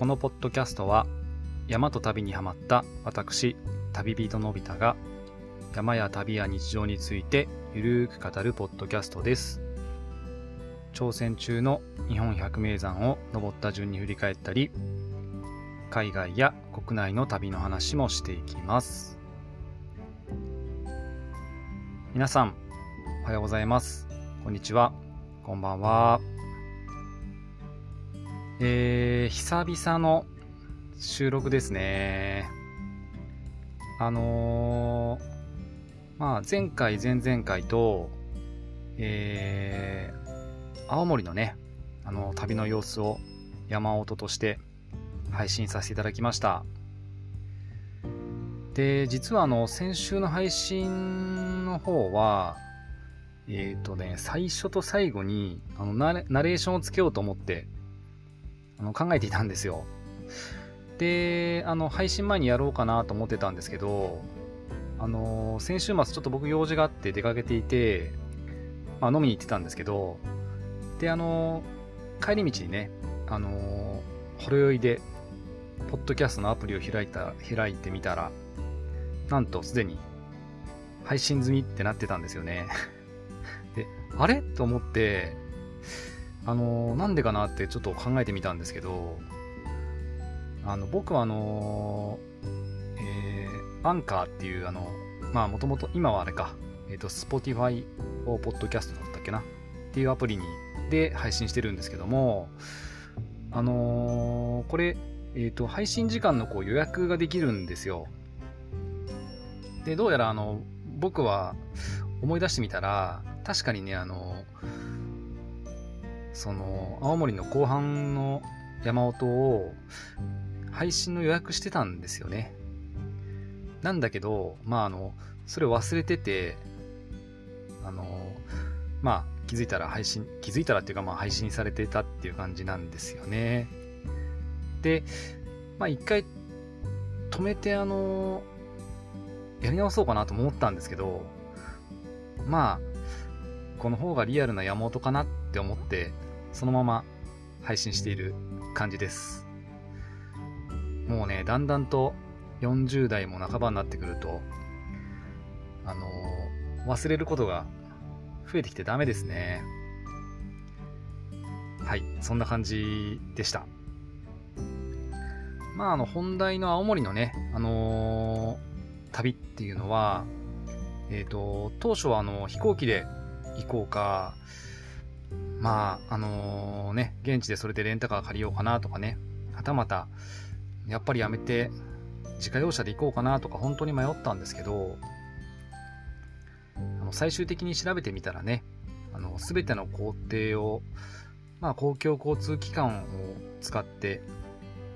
このポッドキャストは山と旅にハマった私旅人のび太が山や旅や日常についてゆるーく語るポッドキャストです。挑戦中の日本百名山を登った順に振り返ったり海外や国内の旅の話もしていきます。皆さんおはようございます。こんにちは。こんばんは。えー、久々の収録ですね。あのー、まあ、前回、前々回と、えー、青森のね、あの、旅の様子を山音として配信させていただきました。で、実はあの、先週の配信の方は、えっ、ー、とね、最初と最後に、あのナレ、ナレーションをつけようと思って、あの考えていたんですよ。で、あの、配信前にやろうかなと思ってたんですけど、あの、先週末ちょっと僕用事があって出かけていて、まあ、飲みに行ってたんですけど、で、あの、帰り道にね、あの、ほろ酔いで、ポッドキャストのアプリを開いた、開いてみたら、なんとすでに配信済みってなってたんですよね。で、あれ？と思って、あのなんでかなってちょっと考えてみたんですけど、あの、僕はあのえー、アンカーっていう、あの、まあ、もともと、今はあれか、えっ、ー、と、Spotify をポッドキャストだったっけなっていうアプリに、で配信してるんですけども、あのー、これ、えっ、ー、と、配信時間のこう予約ができるんですよ。で、どうやらあの、僕は思い出してみたら、確かにね、あの、その、青森の後半の山音を配信の予約してたんですよね。なんだけど、まああの、それを忘れてて、あの、まあ気づいたら配信、気づいたらっていうかまあ配信されてたっていう感じなんですよね。で、まあ一回止めてあの、やり直そうかなと思ったんですけど、まあ、この方がリアルな山本かなっって思ってそのまま配信している感じです。もうね、だんだんと40代も半ばになってくると、あのー、忘れることが増えてきてダメですね。はい、そんな感じでした。まあ、あの、本題の青森のね、あのー、旅っていうのは、えっ、ー、と、当初はあの、飛行機で行こうか、まあ、あのー、ね、現地でそれでレンタカー借りようかなとかね、はたまた、やっぱりやめて、自家用車で行こうかなとか本当に迷ったんですけど、あの最終的に調べてみたらね、すべての工程を、まあ、公共交通機関を使って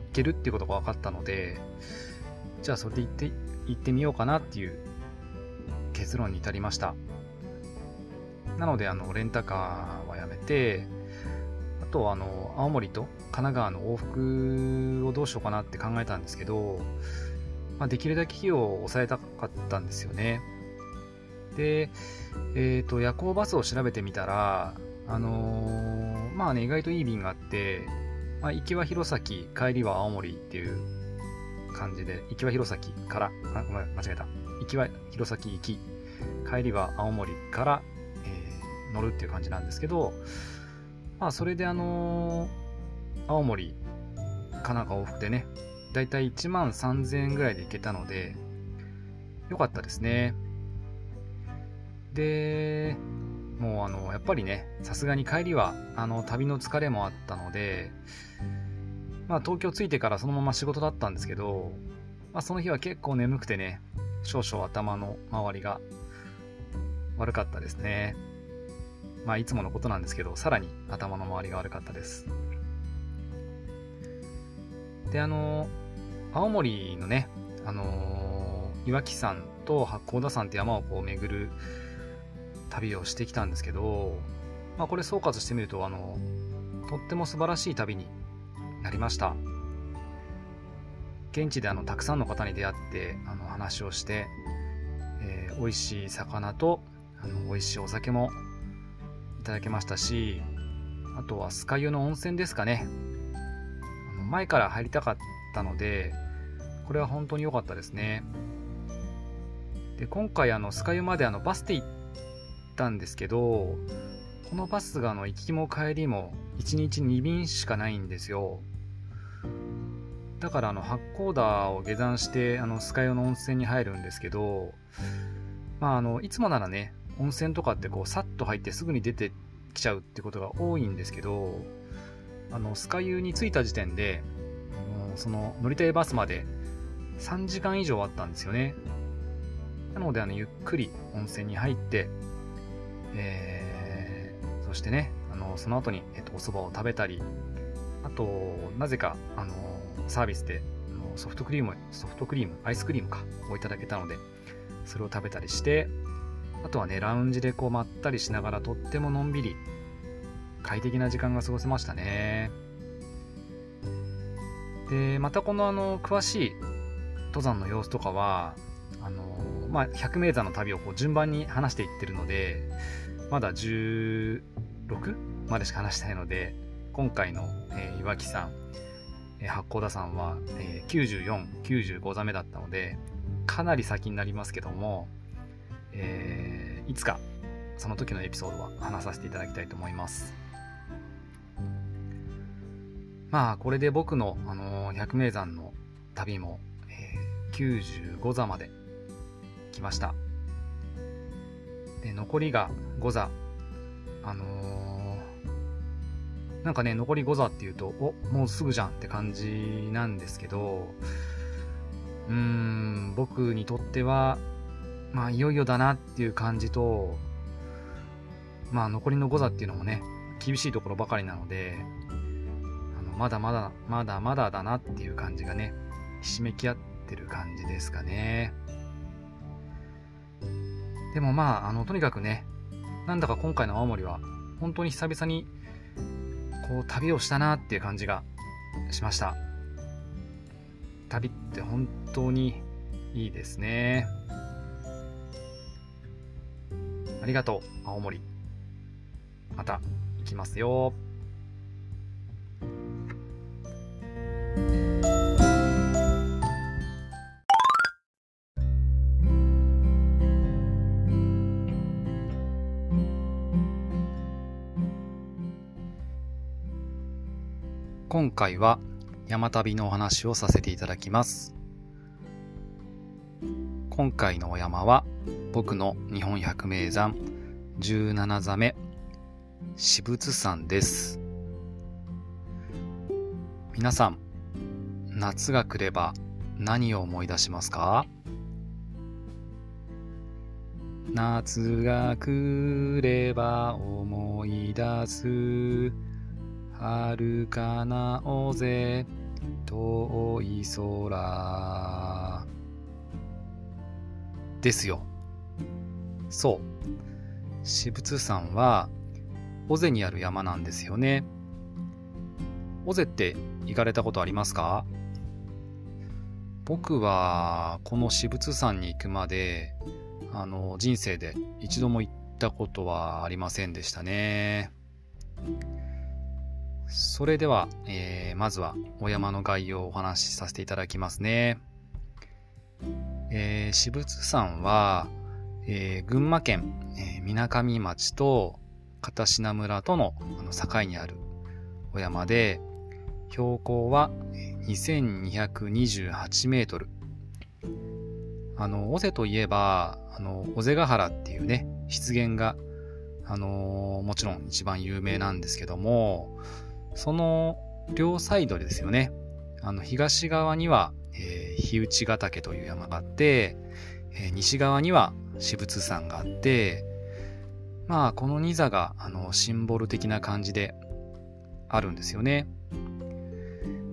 行けるっていうことが分かったので、じゃあそれで行って、行ってみようかなっていう結論に至りました。なので、あの、レンタカーはやめて、あと、あの、青森と神奈川の往復をどうしようかなって考えたんですけど、まあ、できるだけ費用を抑えたかったんですよね。で、えっ、ー、と、夜行バスを調べてみたら、あのー、まあね、意外といい便があって、まあ、行きは弘前、帰りは青森っていう感じで、行きは弘前から、あ、ごめん、間違えた。行きは弘前行き、帰りは青森から乗るっていう感じなんですけど、まあ、それであのー、青森、神奈川往復でね、だいたい1万3000円ぐらいで行けたので、よかったですね。で、もうあの、やっぱりね、さすがに帰りは、あの、旅の疲れもあったので、まあ、東京着いてからそのまま仕事だったんですけど、まあ、その日は結構眠くてね、少々頭の周りが悪かったですね。まあ、いつものことなんですけど、さらに頭の周りが悪かったです。で、あの、青森のね、あの岩木山と八甲田山って山をこう巡る旅をしてきたんですけど、まあ、これ総括してみると、あの、とっても素晴らしい旅になりました。現地であの、たくさんの方に出会って、あの、話をして、えー、美味しい魚と、あの、美味しいお酒もただけましたし、あとはスカユの温泉ですかね。前から入りたかったので、これは本当に良かったですね。で、今回あの、スカユまであの、バスで行ったんですけど、このバスがあの、行きも帰りも1日2便しかないんですよ。だからあの、八甲田を下山して、あの、スカユの温泉に入るんですけど、まああの、いつもならね、温泉とかってこう、さっと入ってすぐに出てきちゃうってことが多いんですけど、あの、スカユに着いた時点で、その乗りたいバスまで3時間以上あったんですよね。なので、あの、ゆっくり温泉に入って、えー、そしてね、あの、その後に、えっと、お蕎麦を食べたり、あと、なぜか、あの、サービスで、ソフトクリーム、ソフトクリーム、アイスクリームか、をいただけたので、それを食べたりして、あとはね、ラウンジでこうまったりしながらとってものんびり、快適な時間が過ごせましたね。で、またこのあの、詳しい登山の様子とかは、あの、まあ、百名山の旅をこう順番に話していってるので、まだ 16? までしか話してないので、今回の、えー、岩木さん、えー、八甲田さんは、えー、94、95座目だったので、かなり先になりますけども、えー、いつかその時のエピソードは話させていただきたいと思います。まあ、これで僕の、あのー、百名山の旅も、えー、95座まできました。で、残りが5座。あのー、なんかね、残り5座っていうと、お、もうすぐじゃんって感じなんですけど、うーん、僕にとっては、まあ、いよいよだなっていう感じと、まあ、残りの5座っていうのもね、厳しいところばかりなので、あのまだまだ、まだまだだなっていう感じがね、ひしめき合ってる感じですかね。でもまあ、あの、とにかくね、なんだか今回の青森は、本当に久々に、こう、旅をしたなっていう感じがしました。旅って本当にいいですね。ありがとう、青森。また行きますよ。今回は山旅のお話をさせていただきます。今回のお山は僕の日本百名山17座目私仏山です。皆さん、夏が来れば何を思い出しますか？夏が来れば思い出す遥かなおぜ遠い空ですよ。そう。私仏山は尾瀬にある山なんですよね。尾瀬って行かれたことありますか？僕はこの私仏山に行くまであの人生で一度も行ったことはありませんでしたね。それでは、えー、まずはお山の概要をお話しさせていただきますね。えー、私仏山は、えー、群馬県みなかみ町と片品村とのあの境にあるお山で、標高は2228メートル。あの、尾瀬といえば、あの、尾瀬ヶ原っていうね、湿原が、あのもちろん一番有名なんですけども、その両サイドですよね。あの、東側には、えー、日内ヶ岳という山があって、えー、西側には私仏山があって、まあ、この2座が、あの、シンボル的な感じであるんですよね。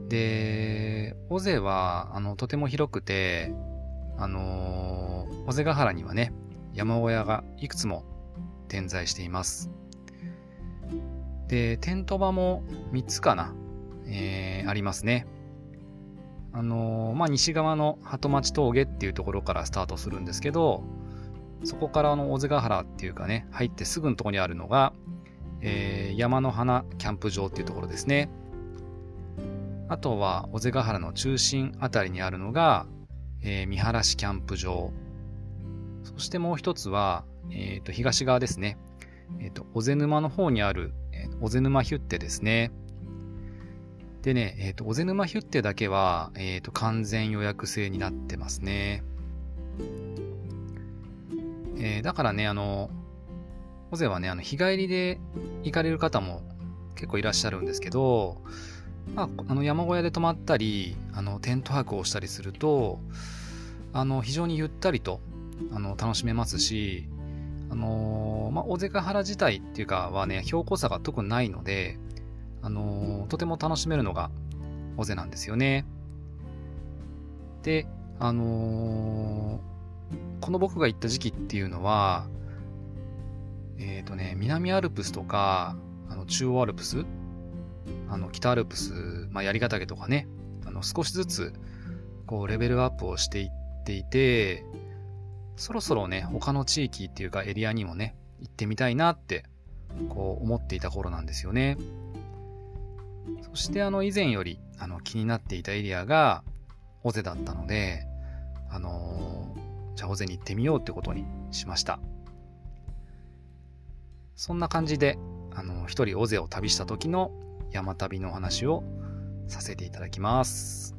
で、尾瀬は、あの、とても広くて、あのー、尾瀬ヶ原にはね、山小屋がいくつも点在しています。で、テント場も3つかな、えー、ありますね。あのー、まあ、西側の鳩町峠っていうところからスタートするんですけど、そこからあの、尾瀬ヶ原っていうかね、入ってすぐのとこにあるのが、えー、山の花キャンプ場っていうところですね。あとは、尾瀬ヶ原の中心あたりにあるのが、えー、三原市キャンプ場。そしてもう一つは、え、ー、と、東側ですね。え、ー、と、尾瀬沼の方にある、えー、尾瀬沼ヒュッテですね。でね、えっ、と、尾瀬沼ヒュッテだけは、えっ、と、完全予約制になってますね。えだからね、あの、尾瀬はね、あの、日帰りで行かれる方も結構いらっしゃるんですけど、まあ、あの山小屋で泊まったり、あのテント泊をしたりすると、あの非常にゆったりとあの楽しめますし、あの、まあ、尾瀬ヶ原自体っていうかはね、標高差が特にないので、あのー、とても楽しめるのが尾瀬なんですよね。で、あのー、この僕が行った時期っていうのは、えっ、とね、南アルプスとか、あの中央アルプスあの、北アルプス、まあ、槍ヶ岳とかね、あの、少しずつ、こう、レベルアップをしていっていて、そろそろね、他の地域っていうかエリアにもね、行ってみたいなって、こう、思っていた頃なんですよね。そして、あの、以前より、あの、気になっていたエリアが、尾瀬だったので、あのー、じゃあ尾瀬に行ってみようってことにしました。そんな感じで、あの、一人尾瀬を旅した時の山旅のお話をさせていただきます。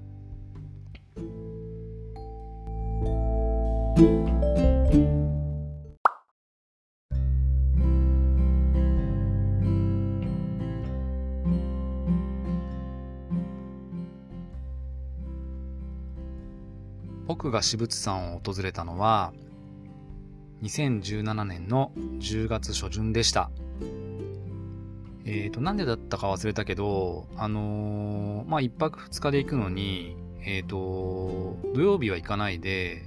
僕が私物山を訪れたのは2017年の10月初旬でした。えっ、ー、と、なんでだったか忘れたけど、あのー、まあ、一泊二日で行くのに、えっ、ー、と、土曜日は行かないで、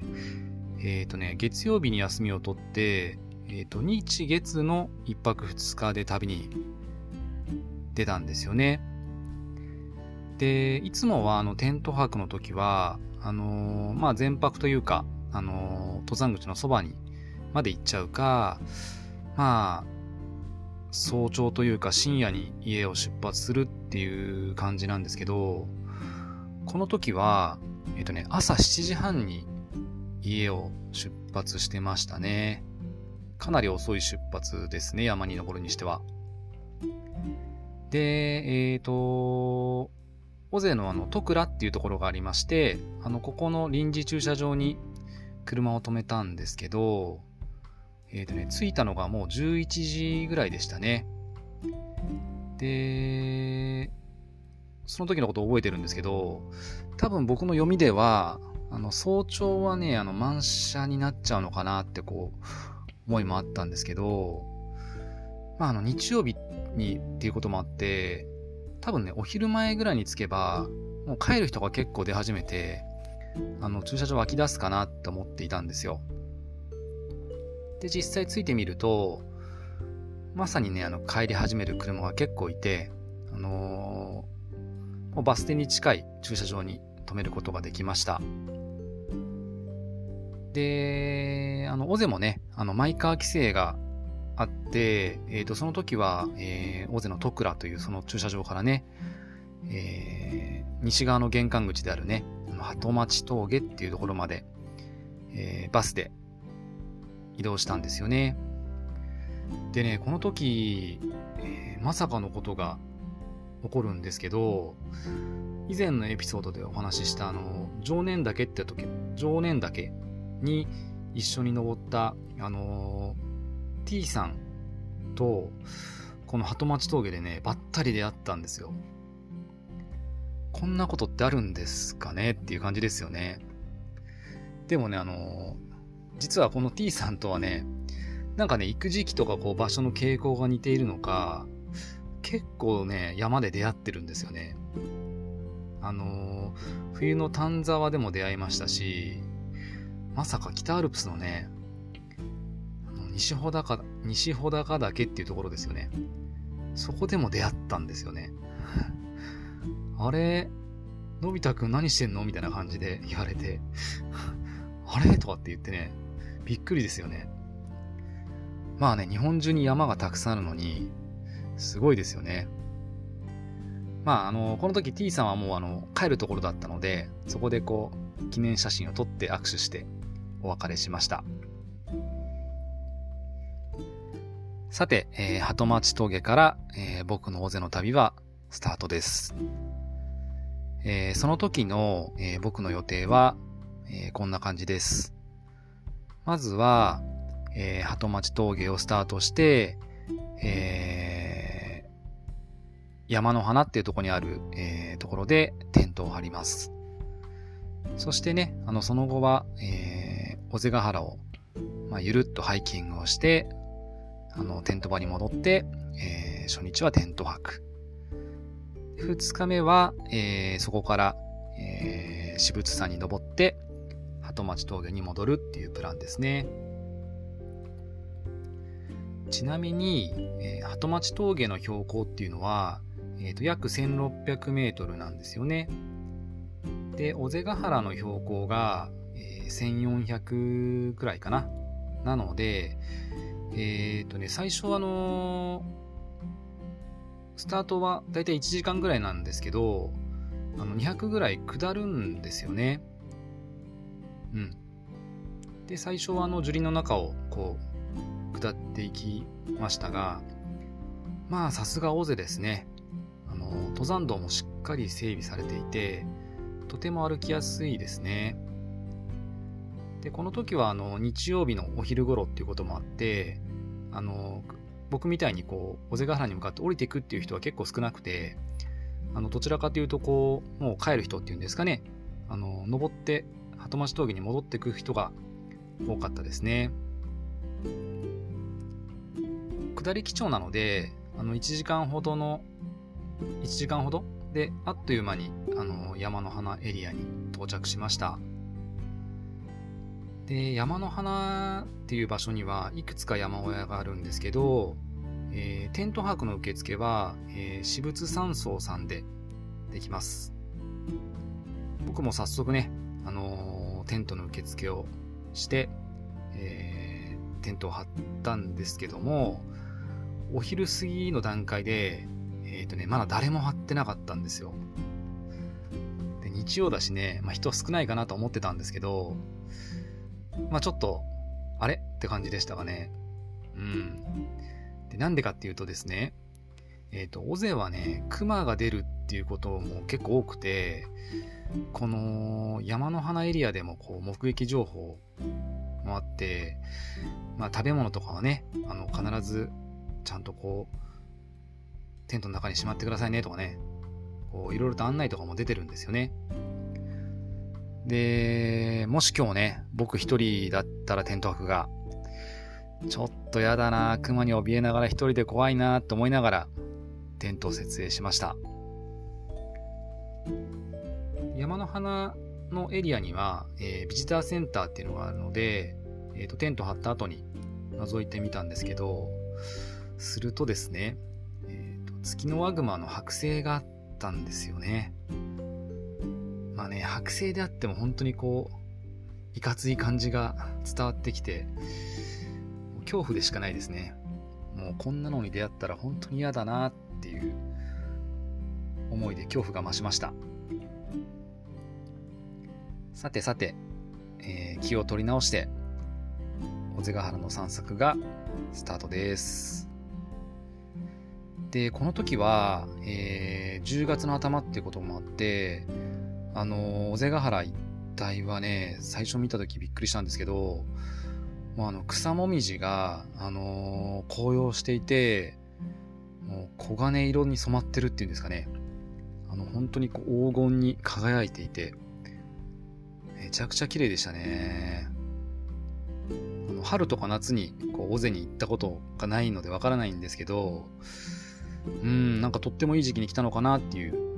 えっ、とね、月曜日に休みを取って、えっ、と、日月の一泊二日で旅に出たんですよね。で、いつもはあのテント泊の時は、あのまあ、全泊というか、あの登山口のそばにまで行っちゃうか、まあ、早朝というか深夜に家を出発するっていう感じなんですけど、この時は、えっ、とね、朝7時半に家を出発してましたね。かなり遅い出発ですね、山に登るにしては。で、えっ、ー、と、尾瀬のあの、徳倉っていうところがありまして、あの、ここの臨時駐車場に車を止めたんですけど、えっ、ー、とね、着いたのがもう11時ぐらいでしたね。で、その時のこと覚えてるんですけど、多分僕の読みでは、あの、早朝はね、あの、満車になっちゃうのかなってこう、思いもあったんですけど、まあ、あの、日曜日にっていうこともあって、多分ね、お昼前ぐらいに着けば、もう帰る人が結構出始めて、あの、駐車場湧き出すかなって思っていたんですよ。で、実際ついてみると、まさにね、あの、帰り始める車が結構いて、あのー、バス停に近い駐車場に止めることができました。で、あの、尾瀬もね、あの、マイカー規制があって、え、ー、と、その時は、えー、尾瀬の徳倉というその駐車場からね、えー、西側の玄関口であるね、鳩町峠っていうところまで、えー、バスで移動したんですよね。でね、この時、えー、まさかのことが起こるんですけど、以前のエピソードでお話ししたあの、常年岳って時、常年岳に一緒に登った、あの、T さんと、この鳩町峠でね、ばったり出会ったんですよ。こんなことってあるんですかね？っていう感じですよね。でもね、あの、実はこの T さんとはね、なんかね、行く時期とかこう場所の傾向が似ているのか、結構ね、山で出会ってるんですよね。あの、冬の丹沢でも出会いましたし、まさか北アルプスのね、西穂高、西穂高岳っていうところですよね。そこでも出会ったんですよね。あれ、のび太くん何してんのみたいな感じで言われて、あれ？とかって言ってね、びっくりですよね。まあね、日本中に山がたくさんあるのに、すごいですよね。まあ、あの、この時 T さんはもうあの、帰るところだったので、そこでこう、記念写真を撮って握手してお別れしました。さて、えー、鳩町峠から、えー、僕の尾瀬の旅はスタートです。えー、その時の、えー、僕の予定は、えー、こんな感じです。まずは、えー、鳩町峠をスタートして、えー、山の花っていうところにある、えー、ところでテントを張ります。そしてね、あの、その後は、えー、尾瀬ヶ原を、まあ、ゆるっとハイキングをして、あの、テント場に戻って、えー、初日はテント泊。二日目は、えー、そこから、えー、私物山に登って、鳩町峠に戻るっていうプランですね。ちなみに、えー、鳩町峠の標高っていうのは、えーと、約1600メートルなんですよね。で、尾瀬ヶ原の標高が、えー、1400くらいかな。なので、えっ、ー、とね、最初あの、スタートはだいたい1時間ぐらいなんですけど、あの、200ぐらい下るんですよね。うん。で、最初はあの、樹林の中をこう、下っていきましたが、まあ、さすが尾瀬ですね。あの、登山道もしっかり整備されていて、とても歩きやすいですね。で、この時はあの、日曜日のお昼頃っていうこともあって、あの、僕みたいにこう、尾瀬ヶ原に向かって降りていくっていう人は結構少なくて、あの、どちらかというとこう、もう帰る人っていうんですかね、あの、登って鳩町峠に戻っていく人が多かったですね。下り基調なので、あの、1時間ほどの、1時間ほどで、あっという間に、あの、山の花エリアに到着しました。で、山の花っていう場所にはいくつか山小屋があるんですけど、えー、テント泊の受付は、えー、私物山荘さんでできます。僕も早速ね、あのー、テントの受付をして、えー、テントを張ったんですけども、お昼過ぎの段階で、えっ、ー、とね、まだ誰も張ってなかったんですよ。で、日曜だしね、まあ、人少ないかなと思ってたんですけど、まあちょっと、あれ？って感じでしたがね。うん。で、なんでかっていうとですね、えっ、ー、と、尾瀬はね、熊が出るっていうことも結構多くて、この山の花エリアでもこう目撃情報もあって、まあ食べ物とかはね、あの、必ずちゃんとこう、テントの中にしまってくださいねとかね、こう、いろいろと案内とかも出てるんですよね。で、もし今日ね、僕一人だったらテント泊が、ちょっとやだな、熊に怯えながら一人で怖いなと思いながら、テントを設営しました。山の花のエリアには、えー、ビジターセンターっていうのがあるので、え、ー、と、テント張った後に覗いてみたんですけど、するとですね、えーと、月のワグマの剥製があったんですよね。あね、剥製であっても本当にこう、いかつい感じが伝わってきて、恐怖でしかないですね。もうこんなのに出会ったら本当に嫌だなっていう思いで恐怖が増しました。さてさて、えー、気を取り直して、尾瀬ヶ原の散策がスタートです。で、この時は、えー、10月の頭っていうこともあって、あの、尾瀬ヶ原一帯はね、最初見た時びっくりしたんですけど、もうあの、草もみじが、あの、紅葉していて、もう黄金色に染まってるっていうんですかね。あの、本当にこう黄金に輝いていて、めちゃくちゃ綺麗でしたね。あの春とか夏にこう尾瀬に行ったことがないのでわからないんですけど、うん、なんかとってもいい時期に来たのかなっていう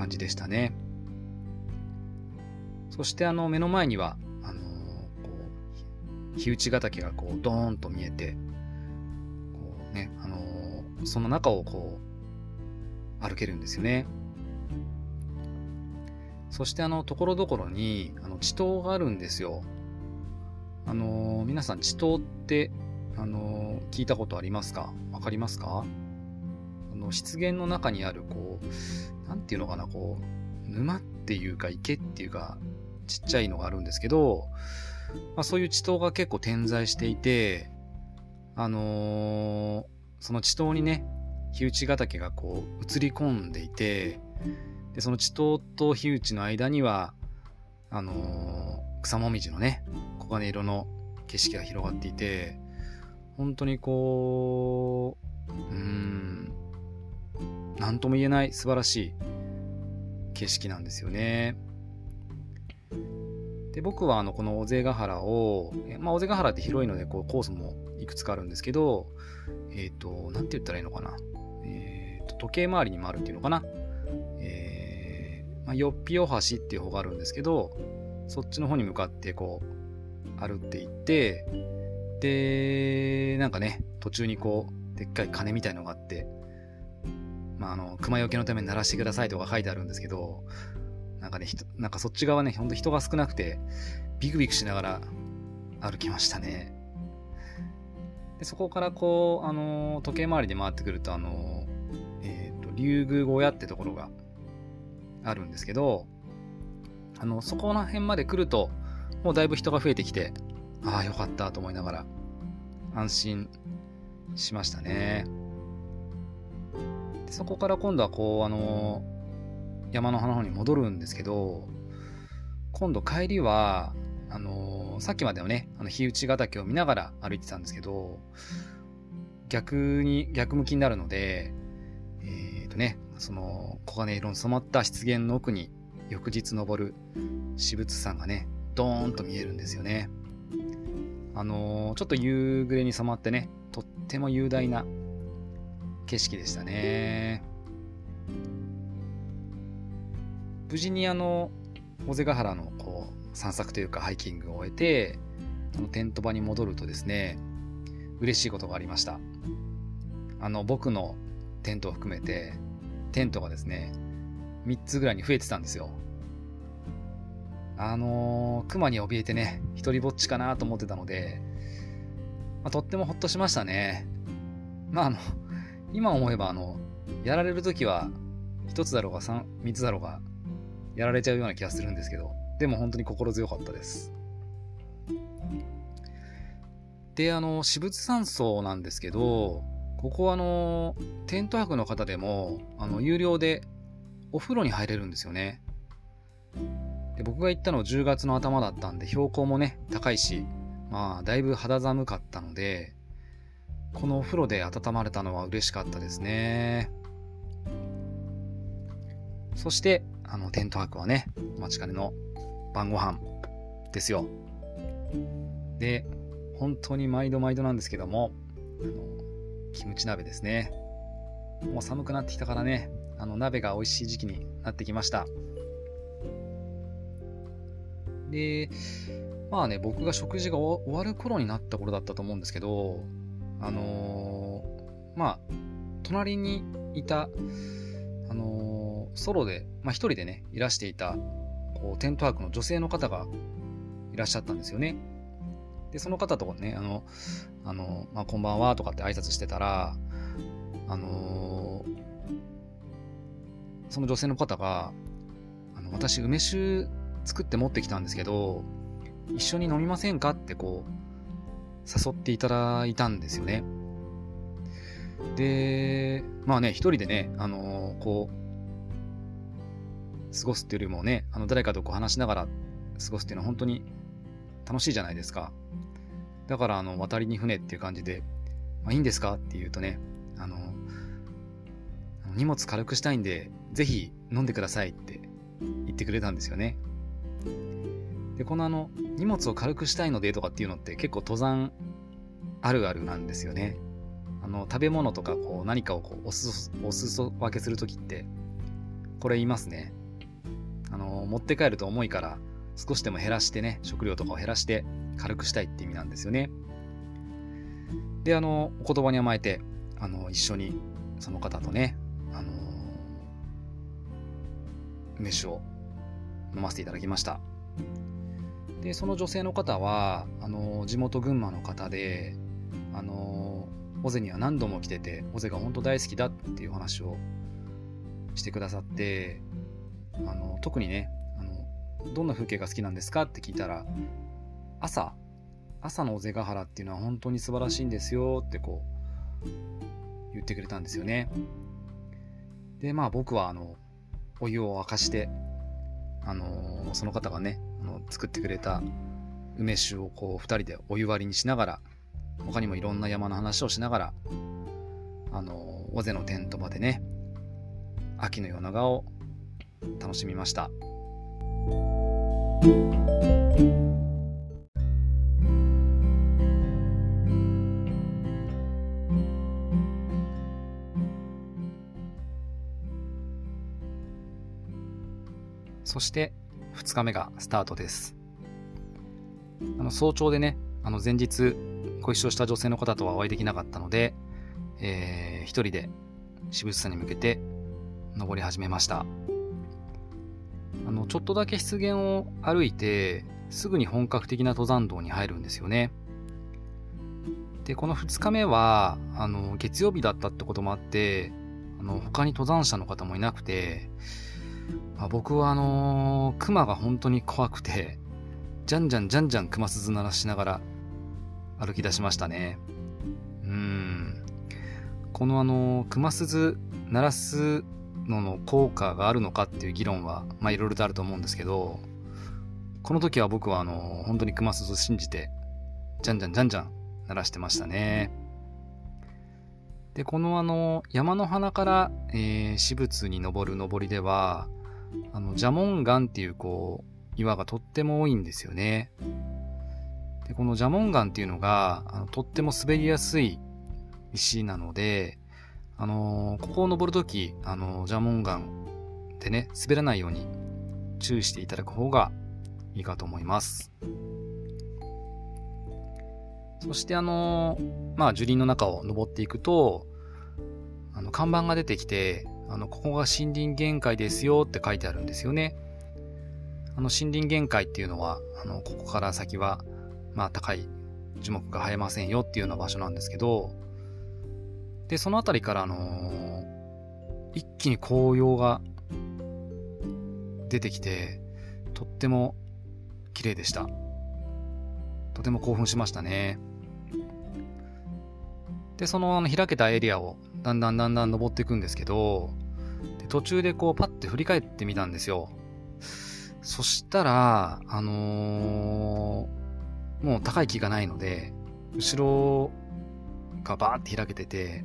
感じでしたね。そしてあの目の前には、あのー、こう、日内ヶ岳がこうドーンと見えて、こうね、あのー、その中をこう、歩けるんですよね。そしてあの、ところどころに、あの、地頭があるんですよ。あのー、皆さん地頭って、あの聞いたことありますか？わかりますか？あの湿原の中にある、こう、なんていうのかな、こう、沼っていうか池っていうか、ちっちゃいのがあるんですけど、まあ、そういう地層が結構点在していて、あのー、その地層にね、火打ちヶ岳がこう映り込んでいて、で、その地頭と火打ちの間には、あのー、草もみじのね、黄金色の景色が広がっていて、本当にこう、うん、なんとも言えない素晴らしい景色なんですよね。で、僕はあの、この尾瀬ヶ原を、まあ、尾瀬ヶ原って広いので、こう、コースもいくつかあるんですけど、えっ、ー、と、なんて言ったらいいのかな。えっ、ー、と、時計回りに回るっていうのかな。えー、まあ、よっぴお橋っていう方があるんですけど、そっちの方に向かってこう、歩っていって、で、なんかね、途中にこう、でっかい鐘みたいのがあって、まあ、あの、熊よけのために鳴らしてくださいとか書いてあるんですけど、なんかね、なんかそっち側ね、ほんと人が少なくて、ビクビクしながら歩きましたね。でそこからこう、あの時計回りで回ってくると、あのえっ、ー、と、竜宮小屋ってところがあるんですけど、あの、そこら辺まで来ると、もうだいぶ人が増えてきて、ああ、よかったと思いながら、安心しましたね。そこから今度はこう、あの山の花の方に戻るんですけど、今度帰りは、あの、さっきまではね、あの、日内ヶ岳を見ながら歩いてたんですけど、逆に、逆向きになるので、えっ、ー、とね、その、黄金色に染まった湿原の奥に、翌日登る私物山がね、ドーンと見えるんですよね。あのー、ちょっと夕暮れに染まってね、とっても雄大な景色でしたね。無事にあの、尾瀬ヶ原のこう散策というかハイキングを終えて、あのテント場に戻るとですね、嬉しいことがありました。あの、僕のテントを含めて、テントがですね、3つぐらいに増えてたんですよ。あのー、熊に怯えてね、一人ぼっちかなと思ってたので、まあ、とってもほっとしましたね。まあ、あの、今思えば、あの、やられるときは、1つだろうが3、3つだろうが、やられちゃうような気がするんですけど、でも本当に心強かったです。で、あの、私物山荘なんですけど、ここはあの、テント泊の方でも、あの、有料でお風呂に入れるんですよね。で僕が行ったの10月の頭だったんで、標高もね、高いし、まあ、だいぶ肌寒かったので、このお風呂で温まれたのは嬉しかったですね。そして、あの、テント泊はね、お待ちかねの晩ご飯ですよ。で、本当に毎度毎度なんですけども、あの、キムチ鍋ですね。もう寒くなってきたからね、あの、鍋が美味しい時期になってきました。で、まあね、僕が食事が終わる頃になった頃だったと思うんですけど、あのー、まあ、隣にいた、あのーソロで、まあ、一人でね、いらしていた、こう、テントワークの女性の方がいらっしゃったんですよね。で、その方とね、あの、あの、まあ、こんばんはとかって挨拶してたら、あのー、その女性の方が、あの、私、梅酒作って持ってきたんですけど、一緒に飲みませんか？ってこう、誘っていただいたんですよね。で、まあね、一人でね、あのー、こう、過ごすっていうよりもね、あの誰かとこう話しながら過ごすっていうのは本当に楽しいじゃないですか。だから、あの、渡りに船っていう感じで、まあ、いいんですかって言うとね、あの、荷物軽くしたいんで、ぜひ飲んでくださいって言ってくれたんですよね。で、このあの、荷物を軽くしたいのでとかっていうのって結構登山あるあるなんですよね。あの、食べ物とかこう何かをこうおすお裾分けするときって、これ言いますね。あの、持って帰ると重いから、少しでも減らしてね、食料とかを減らして軽くしたいって意味なんですよね。で、あの、お言葉に甘えて、あの、一緒にその方とね、あの、梅酒を飲ませていただきました。で、その女性の方は、あの、地元群馬の方で、あの、尾瀬には何度も来てて、尾瀬が本当大好きだっていう話をしてくださって、あの、特にね、あの、どんな風景が好きなんですかって聞いたら、朝、朝の尾瀬ヶ原っていうのは本当に素晴らしいんですよってこう、言ってくれたんですよね。で、まあ僕はあの、お湯を沸かして、あのその方がね、の作ってくれた梅酒をこう2人でお湯割りにしながら他にもいろんな山の話をしながらあの尾瀬のテント場でね秋の夜長を楽しみました。そして2日目がスタートですあの早朝でね、あの前日ご一緒した女性の方とはお会いできなかったので、えー、一人で渋津さんに向けて登り始めました。あの、ちょっとだけ湿原を歩いて、すぐに本格的な登山道に入るんですよね。で、この2日目は、あの、月曜日だったってこともあって、あの、他に登山者の方もいなくて、まあ、僕はあのー、熊が本当に怖くて、じゃんじゃんじゃんじゃん熊鈴鳴らしながら歩き出しましたね。うん。このあの、熊鈴鳴らすのの効果があるのかっていう議論は、まあいろいろとあると思うんですけど、この時は僕はあの、本当に熊鈴信じて、じゃんじゃんじゃんじゃん鳴らしてましたね。で、このあの、山の花から、えー、私物に登る登りでは、あの、ジャモンガンっていうこう、岩がとっても多いんですよね。でこのジャモン岩っていうのがあのとっても滑りやすい石なので、あのー、ここを登るとき、あのー、ジャモン岩でね、滑らないように注意していただく方がいいかと思います。そしてあのー、まあ樹林の中を登っていくと、あの看板が出てきて、あの、ここが森林限界ですよって書いてあるんですよね。あの森林限界っていうのは、あの、ここから先は、まあ高い樹木が生えませんよっていうような場所なんですけど、で、その辺りから、あのー、一気に紅葉が出てきて、とっても綺麗でした。とても興奮しましたね。で、そのあの開けたエリアをだんだんだんだん登っていくんですけど、で途中でこうパッて振り返ってみたんですよ。そしたら、あのー、もう高い木がないので、後ろがバーって開けてて、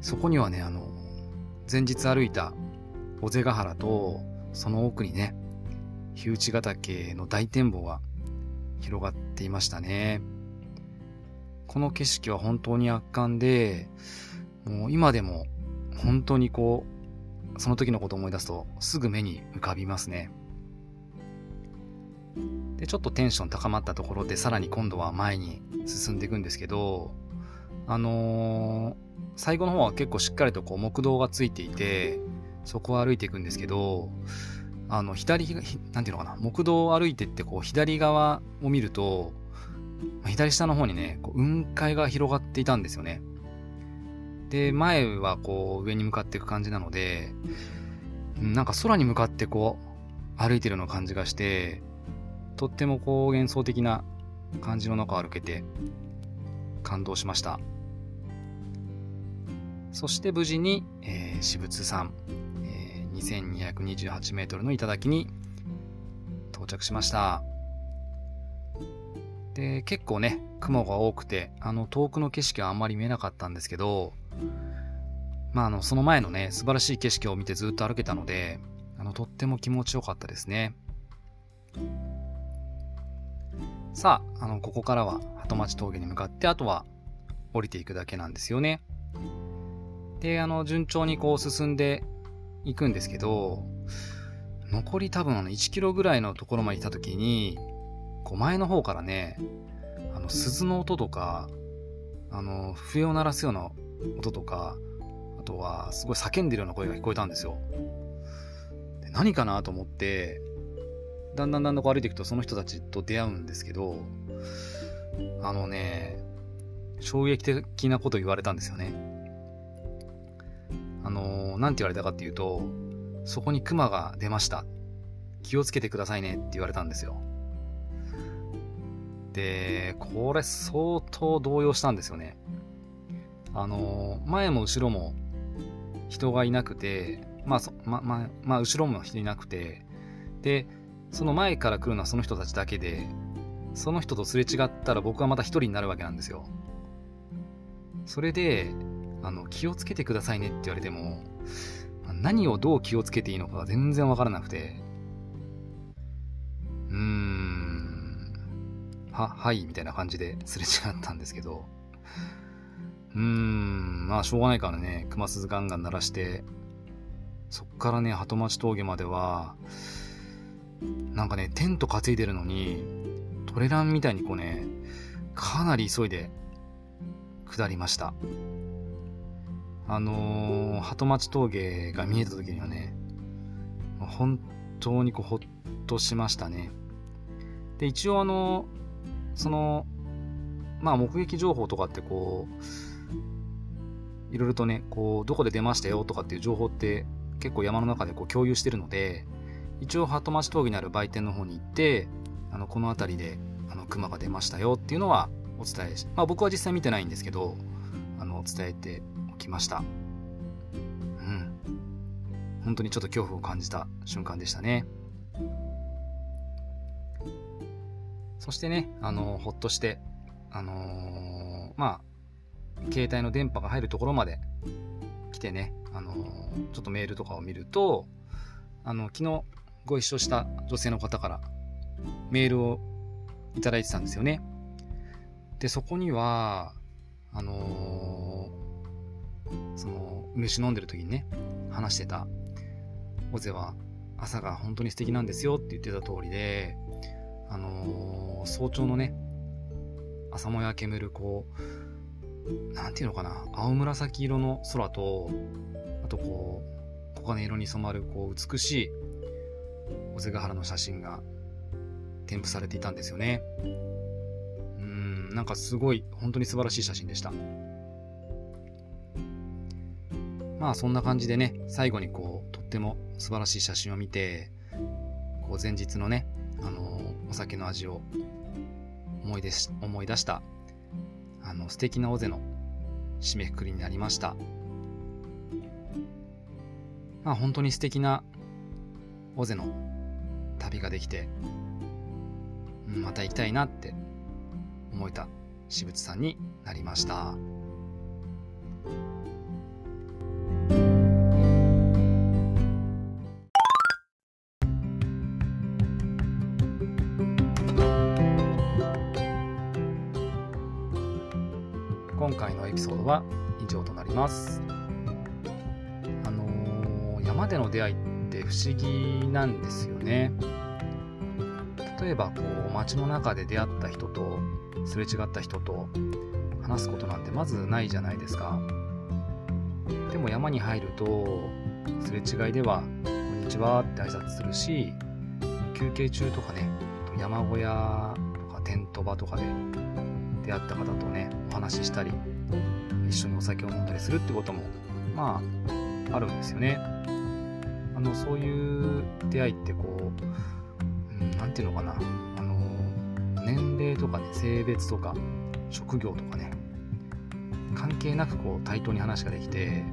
そこにはね、あの、前日歩いた尾瀬ヶ原と、その奥にね、日内ヶ岳の大展望が広がっていましたね。この景色は本当に圧巻で、もう今でも本当にこう、その時のことを思い出すとすぐ目に浮かびますね。で、ちょっとテンション高まったところで、さらに今度は前に進んでいくんですけど、あのー、最後の方は結構しっかりとこう木道がついていて、そこを歩いていくんですけど、あの、左、なんていうのかな、木道を歩いてってこう左側を見ると、左下の方にね、こう雲海が広がっていたんですよね。で、前はこう上に向かっていく感じなので、なんか空に向かってこう歩いてるような感じがして、とってもこう幻想的な感じの中を歩けて感動しました。そして無事に、えー、私物山、えー、2228メートルの頂に到着しました。で、結構ね、雲が多くて、あの、遠くの景色はあんまり見えなかったんですけど、まあ、あの、その前のね、素晴らしい景色を見てずっと歩けたので、あの、とっても気持ちよかったですね。さあ、あの、ここからは鳩町峠に向かって、あとは降りていくだけなんですよね。で、あの、順調にこう進んでいくんですけど、残り多分1キロぐらいのところまで来た時に、こう前の方からね、あの、鈴の音とか、あの、笛を鳴らすような音とか、あとはすごい叫んでるような声が聞こえたんですよ。で何かなと思って、だんだんだんだん歩いていくとその人たちと出会うんですけど、あのね、衝撃的なこと言われたんですよね。あのー、なんて言われたかっていうと、そこにクマが出ました。気をつけてくださいねって言われたんですよ。で、これ相当動揺したんですよね。あの、前も後ろも人がいなくて、まあ、ま、ま、まあ、後ろも人いなくて、で、その前から来るのはその人たちだけで、その人とすれ違ったら僕はまた一人になるわけなんですよ。それで、あの、気をつけてくださいねって言われても、何をどう気をつけていいのかが全然わからなくて、うーん、は、はい、みたいな感じですれ違ったんですけど、うーん、まあしょうがないからね、熊鈴ガンガン鳴らして、そっからね、鳩町峠までは、なんかね、テント担いでるのに、トレランみたいにこうね、かなり急いで下りました。あのー、鳩町峠が見えた時にはね、本当にこうほっとしましたね。で、一応あの、その、まあ目撃情報とかってこう、いろいろとね、こう、どこで出ましたよとかっていう情報って結構山の中でこう共有してるので、一応鳩町峠にある売店の方に行って、あの、この辺りで、あの、熊が出ましたよっていうのはお伝えし、まあ僕は実際見てないんですけど、あの、伝えておきました。うん。本当にちょっと恐怖を感じた瞬間でしたね。そしてね、あの、ほっとして、あのー、まあ、携帯の電波が入るところまで来てね、あの、ちょっとメールとかを見ると、あの、昨日ご一緒した女性の方からメールをいただいてたんですよね。で、そこには、あのー、その、梅酒飲んでる時にね、話してた、オゼは朝が本当に素敵なんですよって言ってた通りで、あのー、早朝のね、朝もや煙る、こう、なんていうのかな、青紫色の空と、あとこう、黄金色に染まる、こう、美しい、尾瀬ヶ原の写真が添付されていたんですよね。うん、なんかすごい、本当に素晴らしい写真でした。まあそんな感じでね、最後にこう、とっても素晴らしい写真を見て、こう前日のね、あのお酒の味を思い出し、思い出した、あの、素敵な尾瀬の締めくくりになりました。まあ本当に素敵な尾瀬の旅ができて、また行きたいなって思えた私物さんになりました。回のエピソードは以上となります。あのー、山での出会いって不思議なんですよね。例えばこう街の中で出会った人とすれ違った人と話すことなんてまずないじゃないですか。でも山に入るとすれ違いでは「こんにちは」って挨拶するし休憩中とかね山小屋とかテント場とかで出会った方とねお話ししたり一緒にお酒を飲んだりするってこともまああるんですよね。あのそういう出会いってこう何、うん、て言うのかな。あの年齢とかね性別とか職業とかね関係なくこう対等に話ができて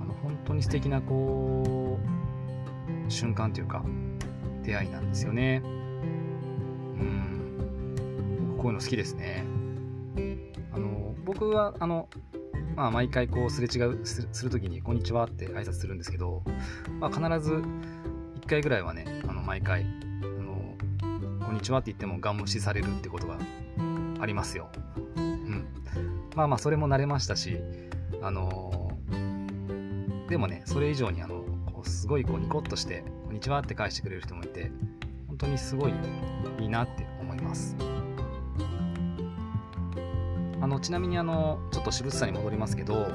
あの本当に素敵なこう瞬間というか出会いなんですよね。うん。僕こういうの好きですね。僕は、あの、まあ、毎回こう、すれ違う、するときに、こんにちはって挨拶するんですけど、まあ、必ず、1回ぐらいはね、あの、毎回、あの、こんにちはって言っても、ガン無視されるってことがありますよ。うん。まあまあ、それも慣れましたし、あのでもね、それ以上に、あの、こうすごいこう、ニコッとして、こんにちはって返してくれる人もいて、本当にすごいいいなって思います。のちなみにあのちょっと私物山に戻りますけど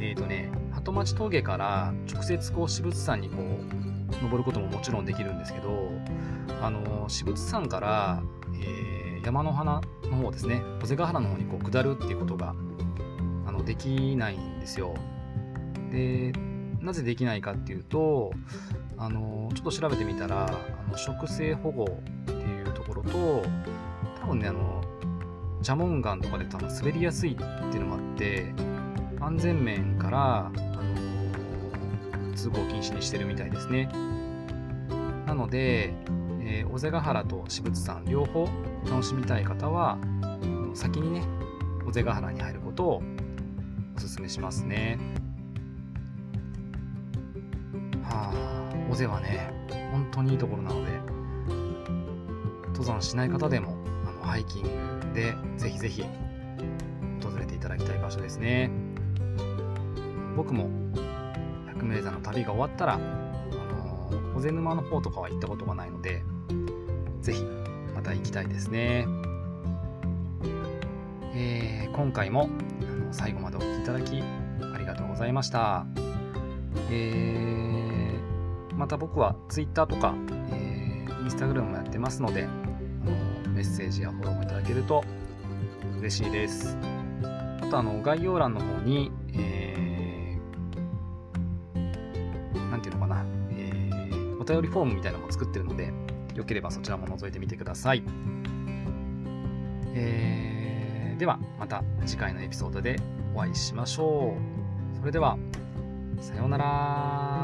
えっ、ー、とね鳩町峠から直接こう私物山にこう登ることももちろんできるんですけどあの私物山から、えー、山の花の方ですね尾瀬ヶ原の方にこう下るっていうことがあのできないんですよ。でなぜできないかっていうとあのちょっと調べてみたらあの植生保護っていうところと多分ねあの蛇紋岩とかで多分滑りやすいっていうのもあって安全面からあの通行禁止にしてるみたいですね。なので、えー、尾瀬ヶ原と私物山両方楽しみたい方は先にね尾瀬ヶ原に入ることをおすすめしますね。はあ尾瀬はね本当にいいところなので登山しない方でもハイキングでぜひぜひ訪れていただきたい場所ですね僕も百名山の旅が終わったらあの尾瀬沼の方とかは行ったことがないのでぜひまた行きたいですね。えー、今回もあの最後までお聴きいただきありがとうございました。えー、また僕は Twitter とか、えー、Instagram もやってますのでメッセージやフォローもいただけると嬉しいです。あとあの概要欄の方に、えー、ていうのかな、えー、お便りフォームみたいなのも作ってるので、よければそちらも覗いてみてください。えー、ではまた次回のエピソードでお会いしましょう。それでは、さようなら。